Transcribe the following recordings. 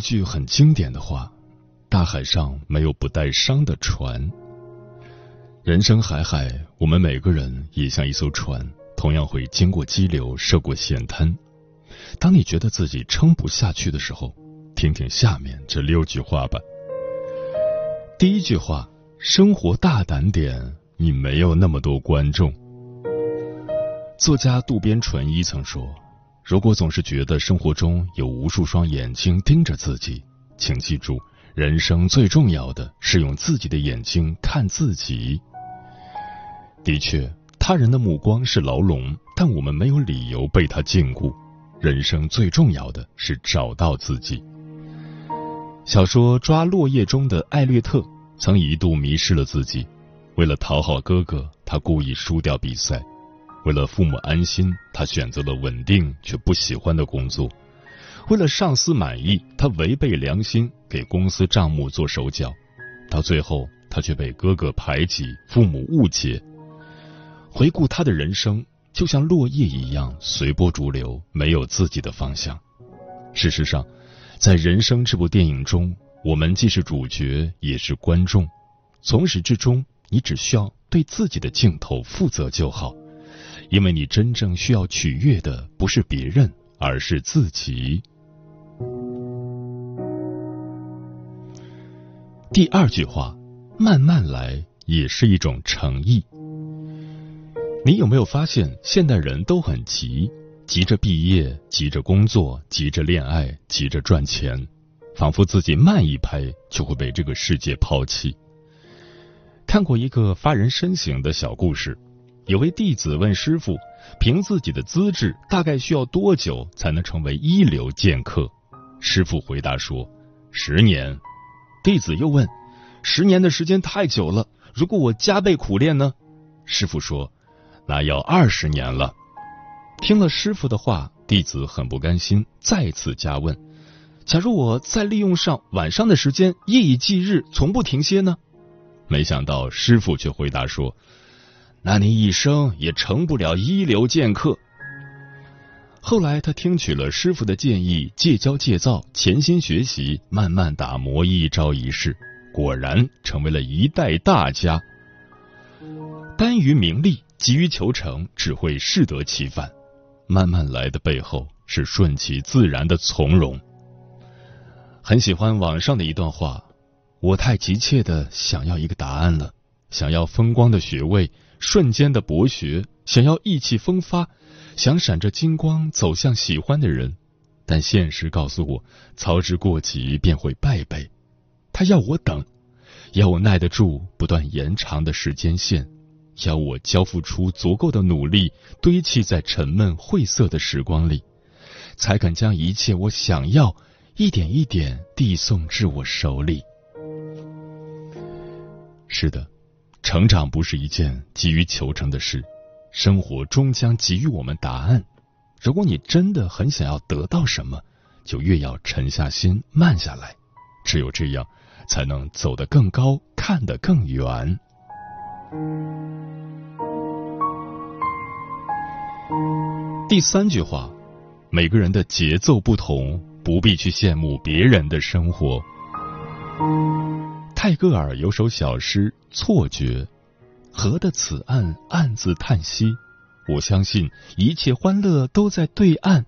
一句很经典的话：“大海上没有不带伤的船。”人生海海，我们每个人也像一艘船，同样会经过激流，涉过险滩。当你觉得自己撑不下去的时候，听听下面这六句话吧。第一句话：生活大胆点，你没有那么多观众。作家渡边淳一曾说。如果总是觉得生活中有无数双眼睛盯着自己，请记住，人生最重要的是用自己的眼睛看自己。的确，他人的目光是牢笼，但我们没有理由被他禁锢。人生最重要的是找到自己。小说《抓落叶》中的艾略特曾一度迷失了自己，为了讨好哥哥，他故意输掉比赛。为了父母安心，他选择了稳定却不喜欢的工作；为了上司满意，他违背良心给公司账目做手脚。到最后，他却被哥哥排挤，父母误解。回顾他的人生，就像落叶一样随波逐流，没有自己的方向。事实上，在人生这部电影中，我们既是主角，也是观众。从始至终，你只需要对自己的镜头负责就好。因为你真正需要取悦的不是别人，而是自己。第二句话，慢慢来也是一种诚意。你有没有发现，现代人都很急，急着毕业，急着工作，急着恋爱，急着赚钱，仿佛自己慢一拍就会被这个世界抛弃。看过一个发人深省的小故事。有位弟子问师傅：“凭自己的资质，大概需要多久才能成为一流剑客？”师傅回答说：“十年。”弟子又问：“十年的时间太久了，如果我加倍苦练呢？”师傅说：“那要二十年了。”听了师傅的话，弟子很不甘心，再次加问：“假如我再利用上晚上的时间，夜以继日，从不停歇呢？”没想到师傅却回答说。那你一生也成不了一流剑客。后来他听取了师傅的建议，戒骄戒躁，潜心学习，慢慢打磨一招一式，果然成为了一代大家。耽于名利，急于求成，只会适得其反。慢慢来的背后是顺其自然的从容。很喜欢网上的一段话：我太急切的想要一个答案了，想要风光的学位。瞬间的博学，想要意气风发，想闪着金光走向喜欢的人，但现实告诉我，操之过急便会败北。他要我等，要我耐得住不断延长的时间线，要我交付出足够的努力，堆砌在沉闷晦涩的时光里，才肯将一切我想要一点一点递送至我手里。是的。成长不是一件急于求成的事，生活终将给予我们答案。如果你真的很想要得到什么，就越要沉下心，慢下来。只有这样，才能走得更高，看得更远。第三句话，每个人的节奏不同，不必去羡慕别人的生活。泰戈尔有首小诗《错觉》，河的此岸暗自叹息，我相信一切欢乐都在对岸。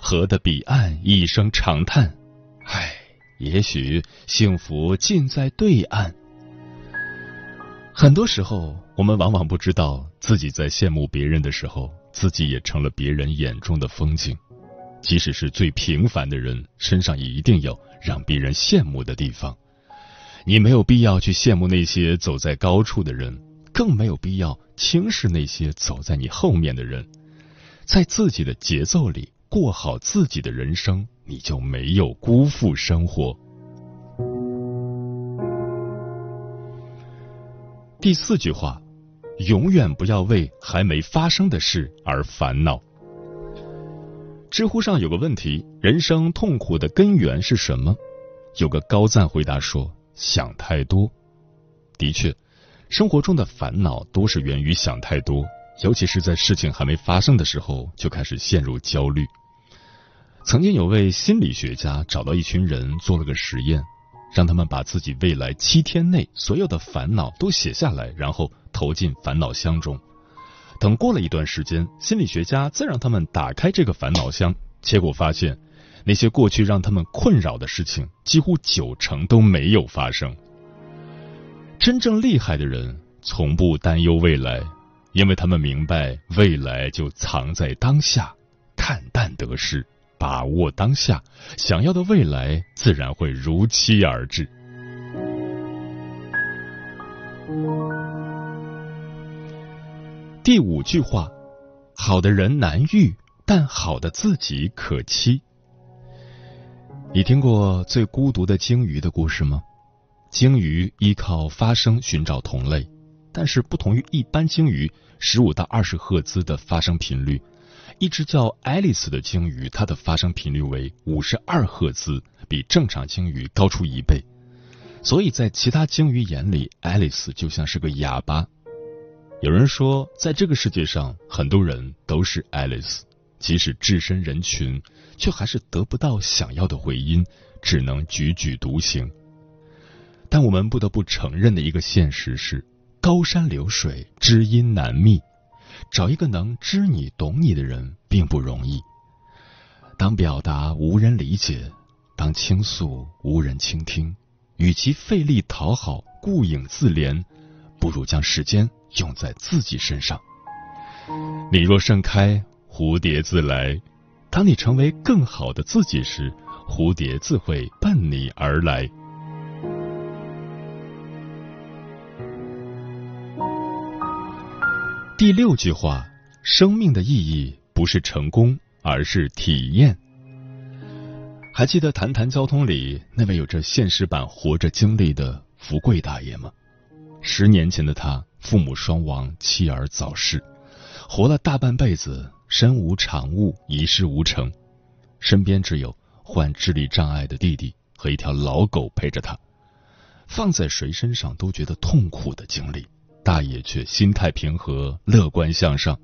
河的彼岸一声长叹，唉，也许幸福尽在对岸。很多时候，我们往往不知道自己在羡慕别人的时候，自己也成了别人眼中的风景。即使是最平凡的人，身上也一定有让别人羡慕的地方。你没有必要去羡慕那些走在高处的人，更没有必要轻视那些走在你后面的人。在自己的节奏里过好自己的人生，你就没有辜负生活。第四句话，永远不要为还没发生的事而烦恼。知乎上有个问题：人生痛苦的根源是什么？有个高赞回答说：想太多。的确，生活中的烦恼都是源于想太多，尤其是在事情还没发生的时候就开始陷入焦虑。曾经有位心理学家找到一群人做了个实验。让他们把自己未来七天内所有的烦恼都写下来，然后投进烦恼箱中。等过了一段时间，心理学家再让他们打开这个烦恼箱，结果发现，那些过去让他们困扰的事情，几乎九成都没有发生。真正厉害的人，从不担忧未来，因为他们明白未来就藏在当下，看淡得失。把握当下，想要的未来自然会如期而至。第五句话：好的人难遇，但好的自己可期。你听过最孤独的鲸鱼的故事吗？鲸鱼依靠发声寻找同类，但是不同于一般鲸鱼，十五到二十赫兹的发声频率。一只叫爱丽丝的鲸鱼，它的发声频率为五十二赫兹，比正常鲸鱼高出一倍。所以在其他鲸鱼眼里，爱丽丝就像是个哑巴。有人说，在这个世界上，很多人都是爱丽丝，即使置身人群，却还是得不到想要的回音，只能踽踽独行。但我们不得不承认的一个现实是：高山流水，知音难觅。找一个能知你懂你的人并不容易。当表达无人理解，当倾诉无人倾听，与其费力讨好、顾影自怜，不如将时间用在自己身上。你若盛开，蝴蝶自来。当你成为更好的自己时，蝴蝶自会伴你而来。第六句话：生命的意义不是成功，而是体验。还记得《谈谈交通》里那位有着现实版活着经历的福贵大爷吗？十年前的他，父母双亡，妻儿早逝，活了大半辈子，身无长物，一事无成，身边只有患智力障碍的弟弟和一条老狗陪着他，放在谁身上都觉得痛苦的经历。大爷却心态平和，乐观向上。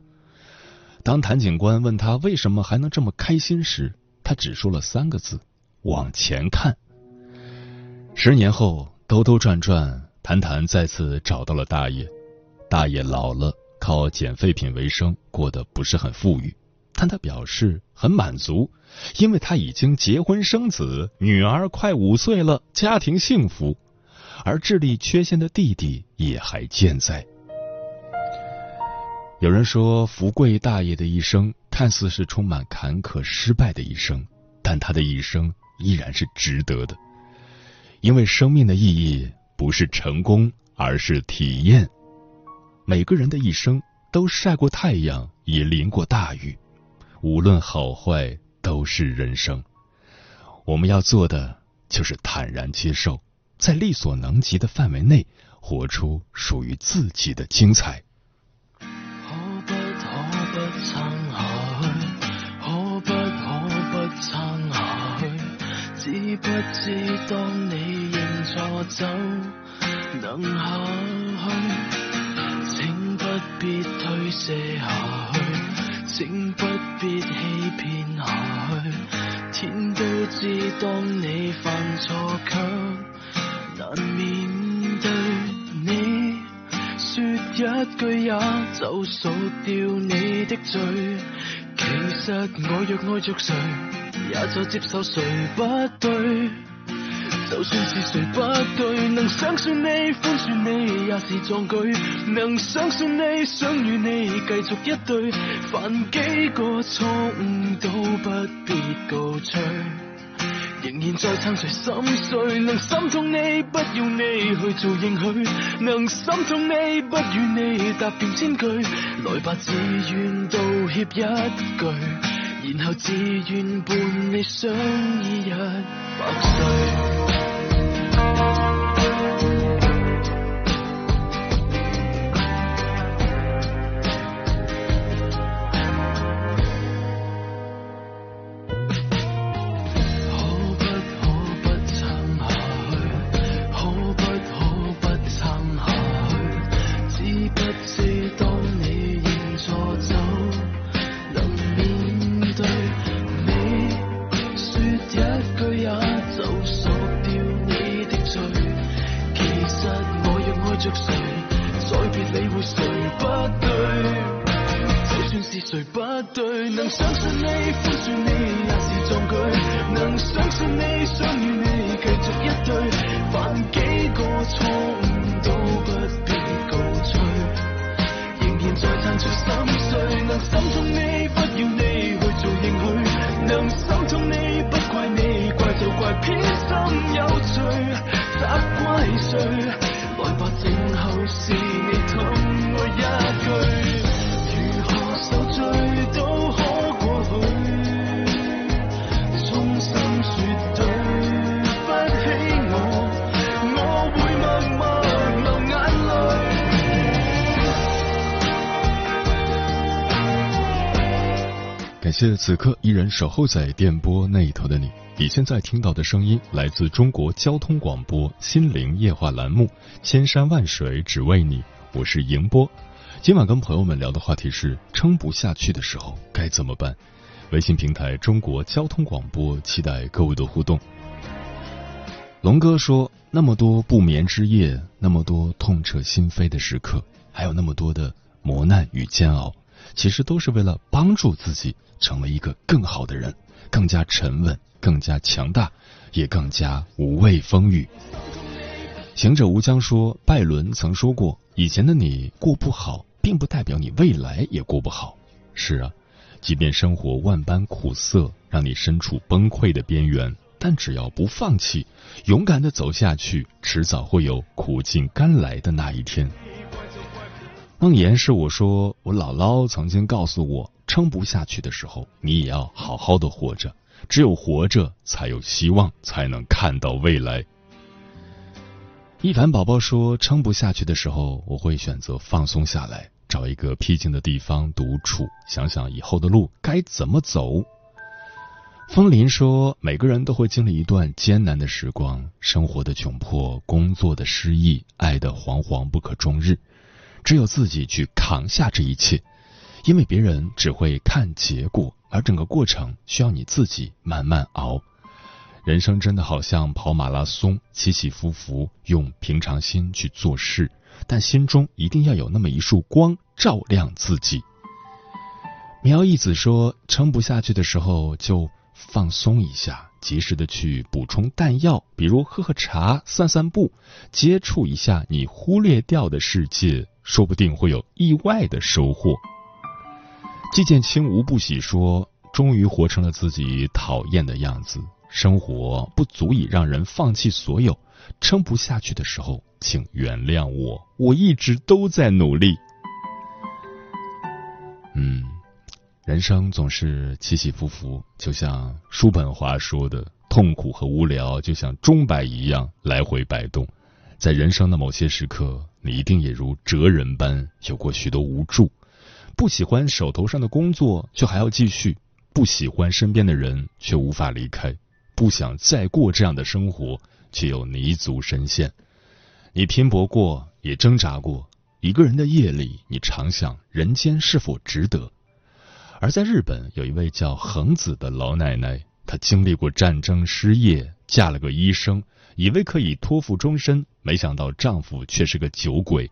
当谭警官问他为什么还能这么开心时，他只说了三个字：“往前看。”十年后，兜兜转转，谭谭再次找到了大爷。大爷老了，靠捡废品为生，过得不是很富裕，但他表示很满足，因为他已经结婚生子，女儿快五岁了，家庭幸福。而智力缺陷的弟弟也还健在。有人说，福贵大爷的一生看似是充满坎坷、失败的一生，但他的一生依然是值得的，因为生命的意义不是成功，而是体验。每个人的一生都晒过太阳，也淋过大雨，无论好坏，都是人生。我们要做的就是坦然接受。在力所能及的范围内，活出属于自己的精彩。可不可不撑下去？可不可不撑下去？知不知当你认错走，能下去？不必推卸下去，请不必欺骗下去。天都知当你犯错却。难面对你，说一句也就数掉你的罪。其实我若爱着谁，也就接受谁不对。就算是谁不对，能相信你宽恕你也是壮举，能相信你想与你继续一对，犯几个错误都不必告吹。仍然在撑谁心碎，能心痛你，不要你去做应许，能心痛你，不与你答辯千句，来吧，自愿道歉一句，然后自愿伴你相依一百岁。终于谢此刻依然守候在电波那一头的你，你现在听到的声音来自中国交通广播心灵夜话栏目《千山万水只为你》，我是迎波。今晚跟朋友们聊的话题是：撑不下去的时候该怎么办？微信平台中国交通广播，期待各位的互动。龙哥说：那么多不眠之夜，那么多痛彻心扉的时刻，还有那么多的磨难与煎熬。其实都是为了帮助自己成为一个更好的人，更加沉稳，更加强大，也更加无畏风雨。行者无疆说，拜伦曾说过：“以前的你过不好，并不代表你未来也过不好。”是啊，即便生活万般苦涩，让你身处崩溃的边缘，但只要不放弃，勇敢的走下去，迟早会有苦尽甘来的那一天。梦言是我说，我姥姥曾经告诉我，撑不下去的时候，你也要好好的活着，只有活着才有希望，才能看到未来。一凡宝宝说，撑不下去的时候，我会选择放松下来，找一个僻静的地方独处，想想以后的路该怎么走。风林说，每个人都会经历一段艰难的时光，生活的窘迫，工作的失意，爱的惶惶不可终日。只有自己去扛下这一切，因为别人只会看结果，而整个过程需要你自己慢慢熬。人生真的好像跑马拉松，起起伏伏，用平常心去做事，但心中一定要有那么一束光照亮自己。苗一子说：“撑不下去的时候就放松一下，及时的去补充弹药，比如喝喝茶、散散步，接触一下你忽略掉的世界。”说不定会有意外的收获。季建清无不喜说：“终于活成了自己讨厌的样子。生活不足以让人放弃所有，撑不下去的时候，请原谅我，我一直都在努力。”嗯，人生总是起起伏伏，就像叔本华说的：“痛苦和无聊就像钟摆一样来回摆动。”在人生的某些时刻。你一定也如哲人般有过许多无助，不喜欢手头上的工作，却还要继续；不喜欢身边的人，却无法离开；不想再过这样的生活，却又泥足深陷。你拼搏过，也挣扎过。一个人的夜里，你常想人间是否值得？而在日本，有一位叫恒子的老奶奶，她经历过战争、失业，嫁了个医生。以为可以托付终身，没想到丈夫却是个酒鬼，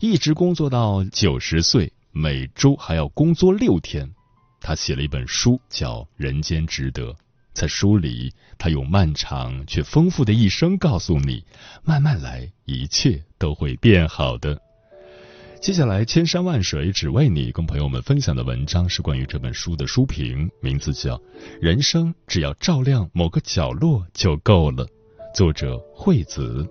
一直工作到九十岁，每周还要工作六天。她写了一本书，叫《人间值得》，在书里，他用漫长却丰富的一生告诉你：慢慢来，一切都会变好的。接下来，千山万水只为你，跟朋友们分享的文章是关于这本书的书评，名字叫《人生只要照亮某个角落就够了》，作者惠子。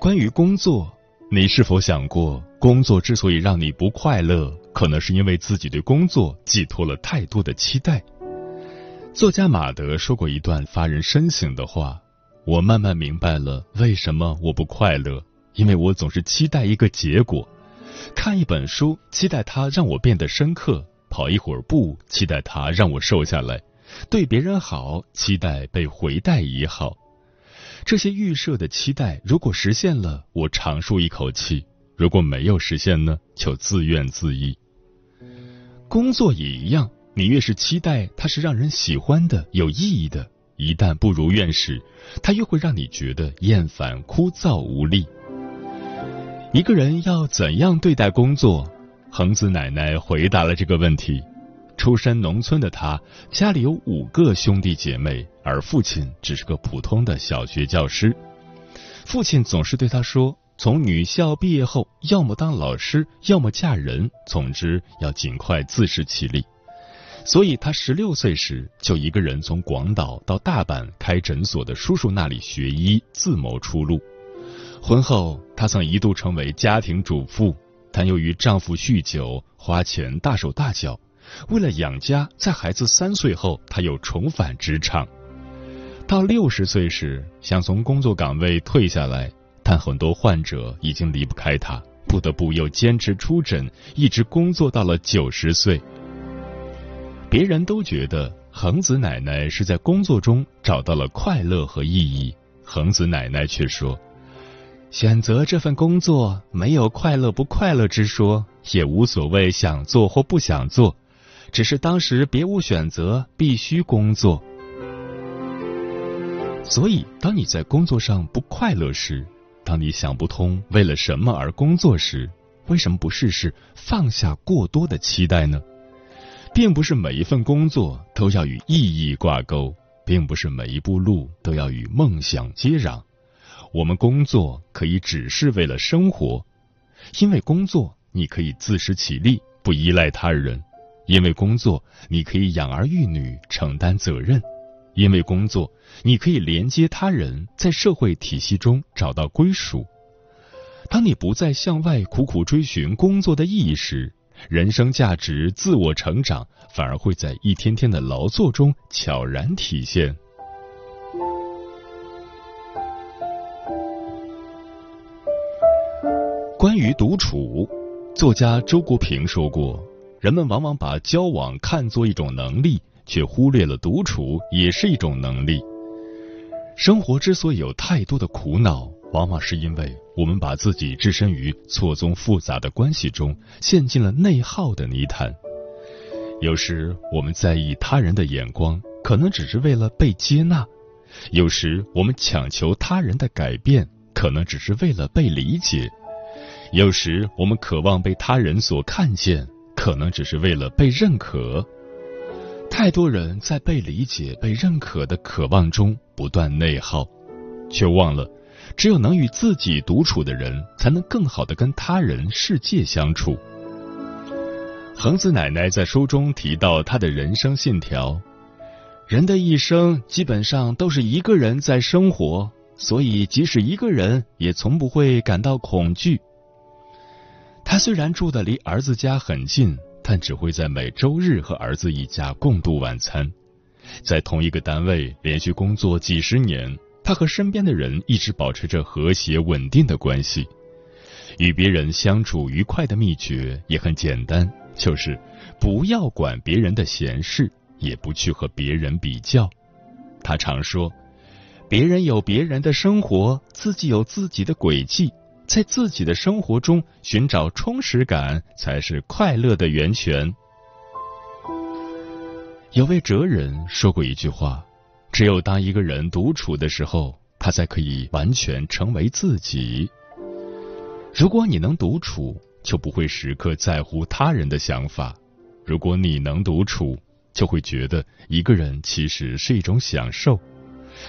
关于工作，你是否想过，工作之所以让你不快乐，可能是因为自己对工作寄托了太多的期待？作家马德说过一段发人深省的话：“我慢慢明白了为什么我不快乐，因为我总是期待一个结果。看一本书，期待它让我变得深刻；跑一会儿步，期待它让我瘦下来；对别人好，期待被回带也好。”这些预设的期待，如果实现了，我长舒一口气；如果没有实现呢，就自怨自艾。工作也一样，你越是期待它是让人喜欢的、有意义的，一旦不如愿时，它越会让你觉得厌烦、枯燥无力。一个人要怎样对待工作？恒子奶奶回答了这个问题。出身农村的他，家里有五个兄弟姐妹，而父亲只是个普通的小学教师。父亲总是对他说：“从女校毕业后，要么当老师，要么嫁人，总之要尽快自食其力。”所以，他十六岁时就一个人从广岛到大阪开诊所的叔叔那里学医，自谋出路。婚后，她曾一度成为家庭主妇，但由于丈夫酗酒，花钱大手大脚。为了养家，在孩子三岁后，她又重返职场。到六十岁时，想从工作岗位退下来，但很多患者已经离不开她，不得不又坚持出诊，一直工作到了九十岁。别人都觉得恒子奶奶是在工作中找到了快乐和意义，恒子奶奶却说：“选择这份工作没有快乐不快乐之说，也无所谓想做或不想做。”只是当时别无选择，必须工作。所以，当你在工作上不快乐时，当你想不通为了什么而工作时，为什么不试试放下过多的期待呢？并不是每一份工作都要与意义挂钩，并不是每一步路都要与梦想接壤。我们工作可以只是为了生活，因为工作你可以自食其力，不依赖他人。因为工作，你可以养儿育女，承担责任；因为工作，你可以连接他人，在社会体系中找到归属。当你不再向外苦苦追寻工作的意义时，人生价值、自我成长反而会在一天天的劳作中悄然体现。关于独处，作家周国平说过。人们往往把交往看作一种能力，却忽略了独处也是一种能力。生活之所以有太多的苦恼，往往是因为我们把自己置身于错综复杂的关系中，陷进了内耗的泥潭。有时我们在意他人的眼光，可能只是为了被接纳；有时我们强求他人的改变，可能只是为了被理解；有时我们渴望被他人所看见。可能只是为了被认可，太多人在被理解、被认可的渴望中不断内耗，却忘了，只有能与自己独处的人，才能更好的跟他人、世界相处。恒子奶奶在书中提到她的人生信条：人的一生基本上都是一个人在生活，所以即使一个人，也从不会感到恐惧。他虽然住的离儿子家很近，但只会在每周日和儿子一家共度晚餐。在同一个单位连续工作几十年，他和身边的人一直保持着和谐稳定的关系。与别人相处愉快的秘诀也很简单，就是不要管别人的闲事，也不去和别人比较。他常说：“别人有别人的生活，自己有自己的轨迹。”在自己的生活中寻找充实感，才是快乐的源泉。有位哲人说过一句话：“只有当一个人独处的时候，他才可以完全成为自己。如果你能独处，就不会时刻在乎他人的想法；如果你能独处，就会觉得一个人其实是一种享受。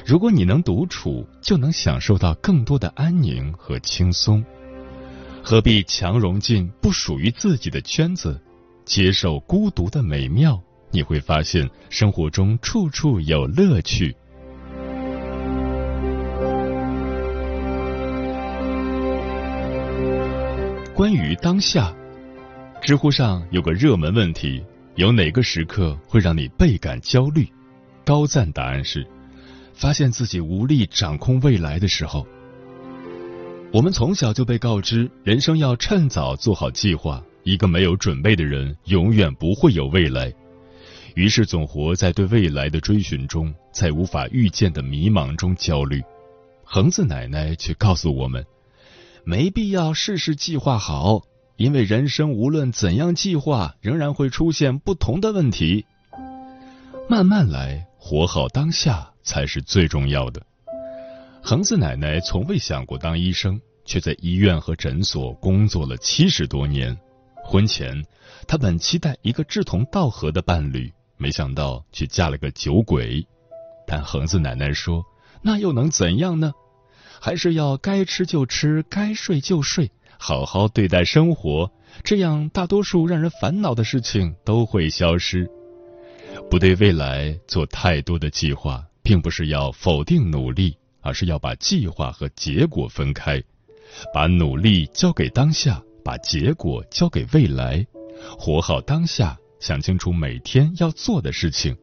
如果你能独处，就能享受到更多的安宁和轻松。何必强融进不属于自己的圈子，接受孤独的美妙？你会发现生活中处处有乐趣。关于当下，知乎上有个热门问题：有哪个时刻会让你倍感焦虑？高赞答案是。发现自己无力掌控未来的时候，我们从小就被告知人生要趁早做好计划。一个没有准备的人，永远不会有未来。于是总活在对未来的追寻中，在无法预见的迷茫中焦虑。恒子奶奶却告诉我们，没必要事事计划好，因为人生无论怎样计划，仍然会出现不同的问题。慢慢来，活好当下。才是最重要的。恒子奶奶从未想过当医生，却在医院和诊所工作了七十多年。婚前，她本期待一个志同道合的伴侣，没想到却嫁了个酒鬼。但恒子奶奶说：“那又能怎样呢？还是要该吃就吃，该睡就睡，好好对待生活，这样大多数让人烦恼的事情都会消失。不对未来做太多的计划。”并不是要否定努力，而是要把计划和结果分开，把努力交给当下，把结果交给未来，活好当下，想清楚每天要做的事情，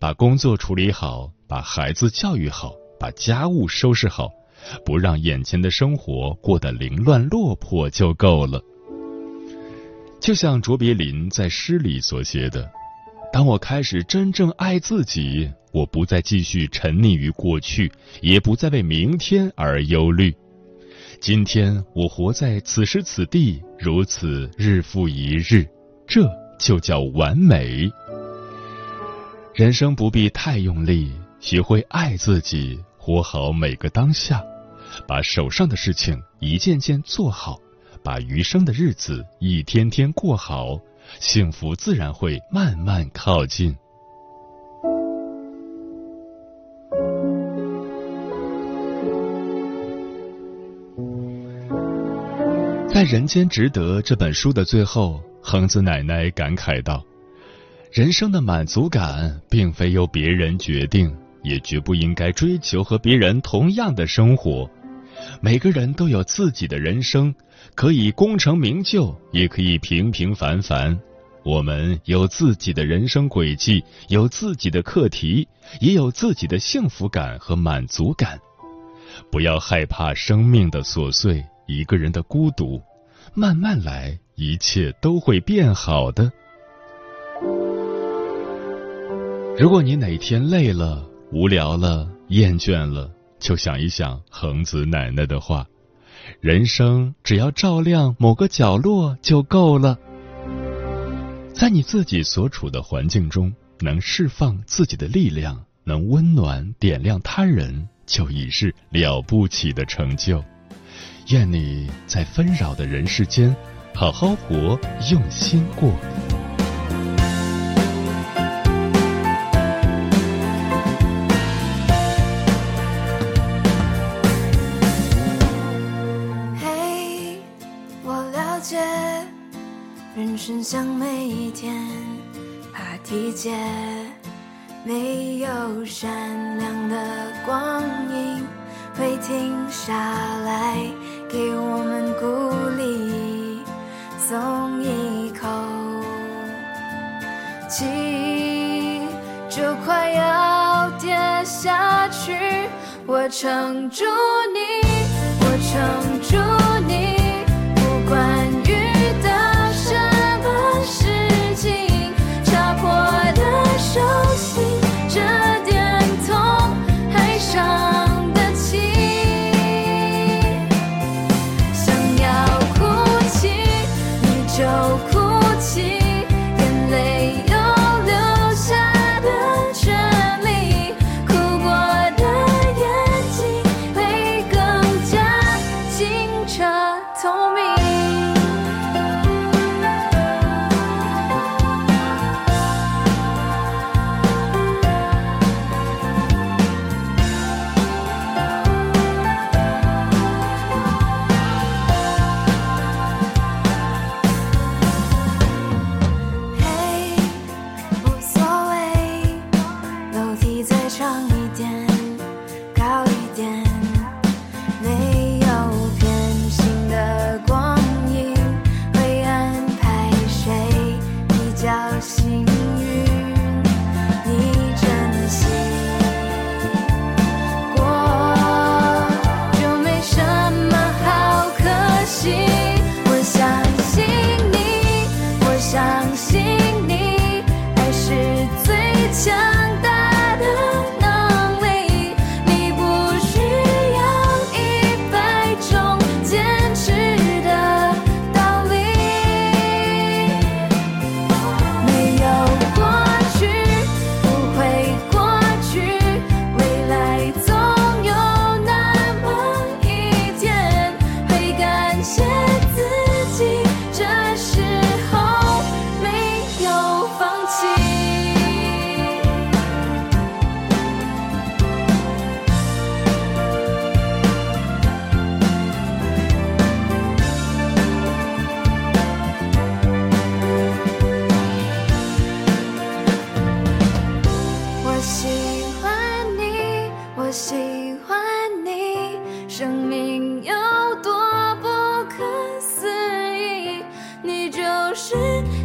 把工作处理好，把孩子教育好，把家务收拾好，不让眼前的生活过得凌乱落魄就够了。就像卓别林在诗里所写的。当我开始真正爱自己，我不再继续沉溺于过去，也不再为明天而忧虑。今天我活在此时此地，如此日复一日，这就叫完美。人生不必太用力，学会爱自己，活好每个当下，把手上的事情一件件做好，把余生的日子一天天过好。幸福自然会慢慢靠近。在《人间值得》这本书的最后，恒子奶奶感慨道：“人生的满足感并非由别人决定，也绝不应该追求和别人同样的生活。每个人都有自己的人生。”可以功成名就，也可以平平凡凡。我们有自己的人生轨迹，有自己的课题，也有自己的幸福感和满足感。不要害怕生命的琐碎，一个人的孤独，慢慢来，一切都会变好的。如果你哪天累了、无聊了、厌倦了，就想一想恒子奶奶的话。人生只要照亮某个角落就够了，在你自己所处的环境中，能释放自己的力量，能温暖点亮他人，就已是了不起的成就。愿你在纷扰的人世间，好好活，用心过。下来给我们鼓励，松一口。气，就快要跌下去，我撑住你，我撑住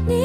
你